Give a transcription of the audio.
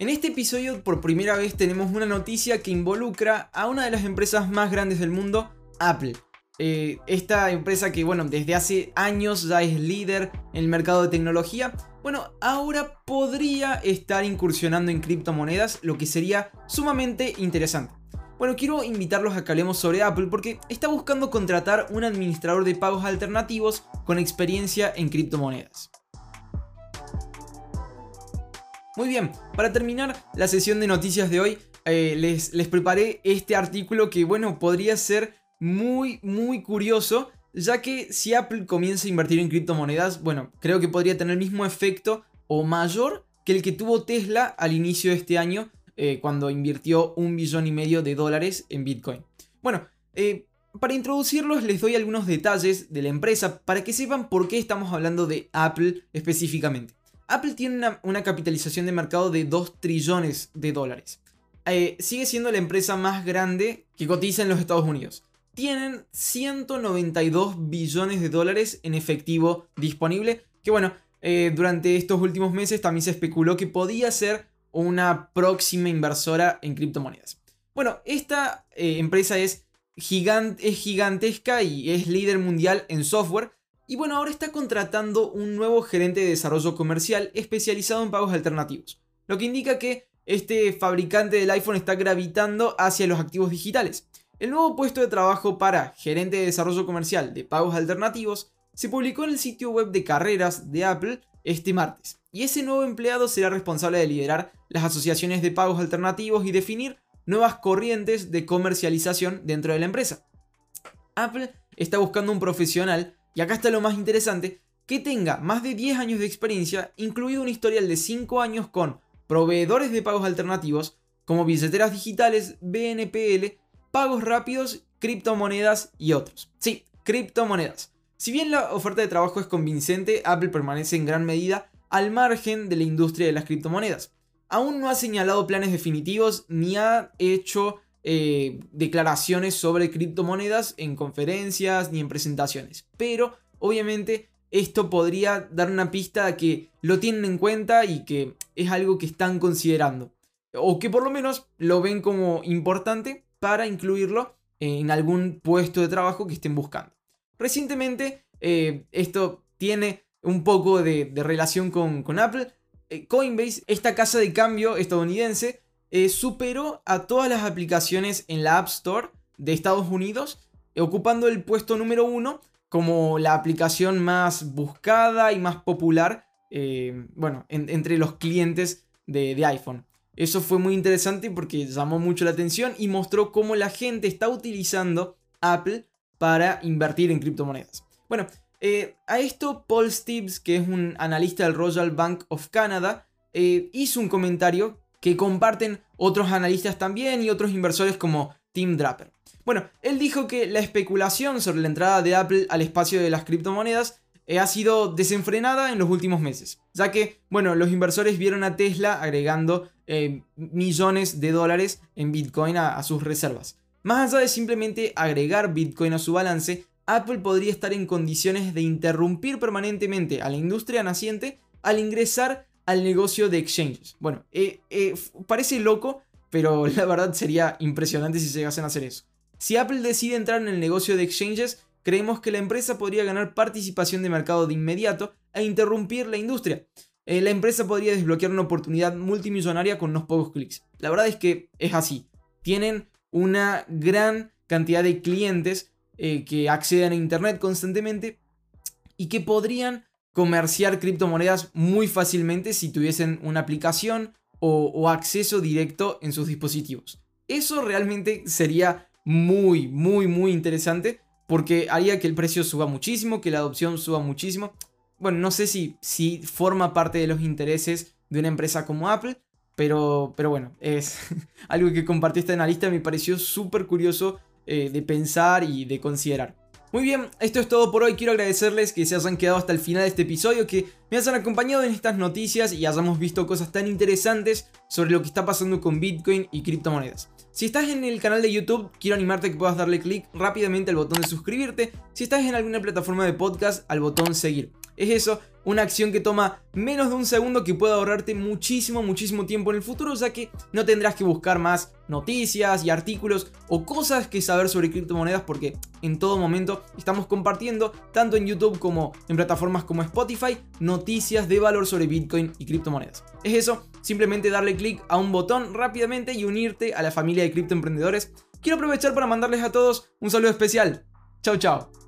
En este episodio por primera vez tenemos una noticia que involucra a una de las empresas más grandes del mundo, Apple. Eh, esta empresa que, bueno, desde hace años ya es líder en el mercado de tecnología, bueno, ahora podría estar incursionando en criptomonedas, lo que sería sumamente interesante. Bueno, quiero invitarlos a que hablemos sobre Apple porque está buscando contratar un administrador de pagos alternativos con experiencia en criptomonedas. Muy bien, para terminar la sesión de noticias de hoy, eh, les, preparé este artículo que, bueno, podría ser muy, muy curioso, ya que si Apple comienza a invertir en criptomonedas, bueno, creo que podría tener el mismo efecto o mayor que el que tuvo Tesla al inicio de este año, eh, cuando invirtió un billón y medio de dólares en Bitcoin. Bueno, eh, para introducirlos les doy algunos detalles de la empresa para que sepan por qué estamos hablando de Apple específicamente. Apple tiene una, capitalización de mercado de 2 trillones de dólares. Eh, sigue siendo la empresa más grande que cotiza en los Estados Unidos. Tienen 192 billones de dólares en efectivo disponible. Que bueno, eh, durante estos últimos meses también se especuló que podía ser una próxima inversora en criptomonedas. Bueno, esta eh, empresa es, es gigantesca y es líder mundial en software y bueno, ahora está contratando un nuevo gerente de desarrollo comercial especializado en pagos alternativos, lo que indica que este fabricante del iPhone está gravitando hacia los activos digitales. El nuevo puesto de trabajo para gerente de desarrollo comercial de pagos alternativos se publicó en el sitio web de carreras de Apple este martes, y ese nuevo empleado será responsable de liderar las asociaciones de pagos alternativos y definir nuevas corrientes de comercialización dentro de la empresa. Apple está buscando un profesional y acá está lo más interesante, que tenga más de 10 años de experiencia, incluido un historial de 5 años con proveedores de pagos alternativos, como billeteras digitales, BNPL, pagos rápidos, criptomonedas y otros. Sí, criptomonedas. Si bien la oferta de trabajo es convincente, Apple permanece en gran medida al margen de la industria de las criptomonedas. Aún no ha señalado planes definitivos ni ha hecho eh, declaraciones sobre criptomonedas en conferencias ni en presentaciones. Pero obviamente esto podría dar una pista de que lo tienen en cuenta y que es algo que están considerando. O que por lo menos lo ven como importante para incluirlo en algún puesto de trabajo que estén buscando. Recientemente, eh, esto tiene un poco de, relación con, Apple. Eh, Coinbase, esta casa de cambio estadounidense, eh, superó a todas las aplicaciones en la App Store de Estados Unidos, ocupando el puesto número uno como la aplicación más buscada y más popular, eh, bueno, entre los clientes de, iPhone. Eso fue muy interesante porque llamó mucho la atención y mostró cómo la gente está utilizando Apple para invertir en criptomonedas. Bueno, eh, a esto Paul Stibbs, que es un analista del Royal Bank of Canada, hizo un comentario que comparten otros analistas también y otros inversores como Tim Draper. Bueno, él dijo que la especulación sobre la entrada de Apple al espacio de las criptomonedas eh, ha sido desenfrenada en los últimos meses, ya que, bueno, los inversores vieron a Tesla agregando eh, millones de dólares en Bitcoin a, a sus reservas. Más allá de simplemente agregar Bitcoin a su balance, Apple podría estar en condiciones de interrumpir permanentemente a la industria naciente al ingresar al negocio de exchanges. Bueno, eh, eh, parece loco, pero la verdad sería impresionante si se llegasen a hacer eso. Si Apple decide entrar en el negocio de exchanges, creemos que la empresa podría ganar participación de mercado de inmediato e interrumpir la industria. Eh, la empresa podría desbloquear una oportunidad multimillonaria con unos pocos clics. La verdad es que es así. Tienen una gran cantidad de clientes que acceden a Internet constantemente y que podrían comerciar criptomonedas muy fácilmente si tuviesen una aplicación o, acceso directo en sus dispositivos. Eso realmente sería muy, muy, muy interesante porque haría que el precio suba muchísimo, que la adopción suba muchísimo. Bueno, no sé si, si forma parte de los intereses de una empresa como Apple, pero, pero bueno, es algo que compartió este analista, me pareció súper curioso eh, de pensar y de considerar. Muy bien, esto es todo por hoy. Quiero agradecerles que se hayan quedado hasta el final de este episodio, que me hayan acompañado en estas noticias y hayamos visto cosas tan interesantes sobre lo que está pasando con Bitcoin y criptomonedas. Si estás en el canal de YouTube, quiero animarte a que puedas darle clic rápidamente al botón de suscribirte. Si estás en alguna plataforma de podcast, al botón seguir. Es eso, una acción que toma menos de un segundo que puede ahorrarte muchísimo, muchísimo tiempo en el futuro, ya que no tendrás que buscar más noticias y artículos o cosas que saber sobre criptomonedas porque en todo momento estamos compartiendo, tanto en YouTube como en plataformas como Spotify, noticias de valor sobre Bitcoin y criptomonedas. Es eso, simplemente darle clic a un botón rápidamente y unirte a la familia de criptoemprendedores. Quiero aprovechar para mandarles a todos un saludo especial. Chao, chao.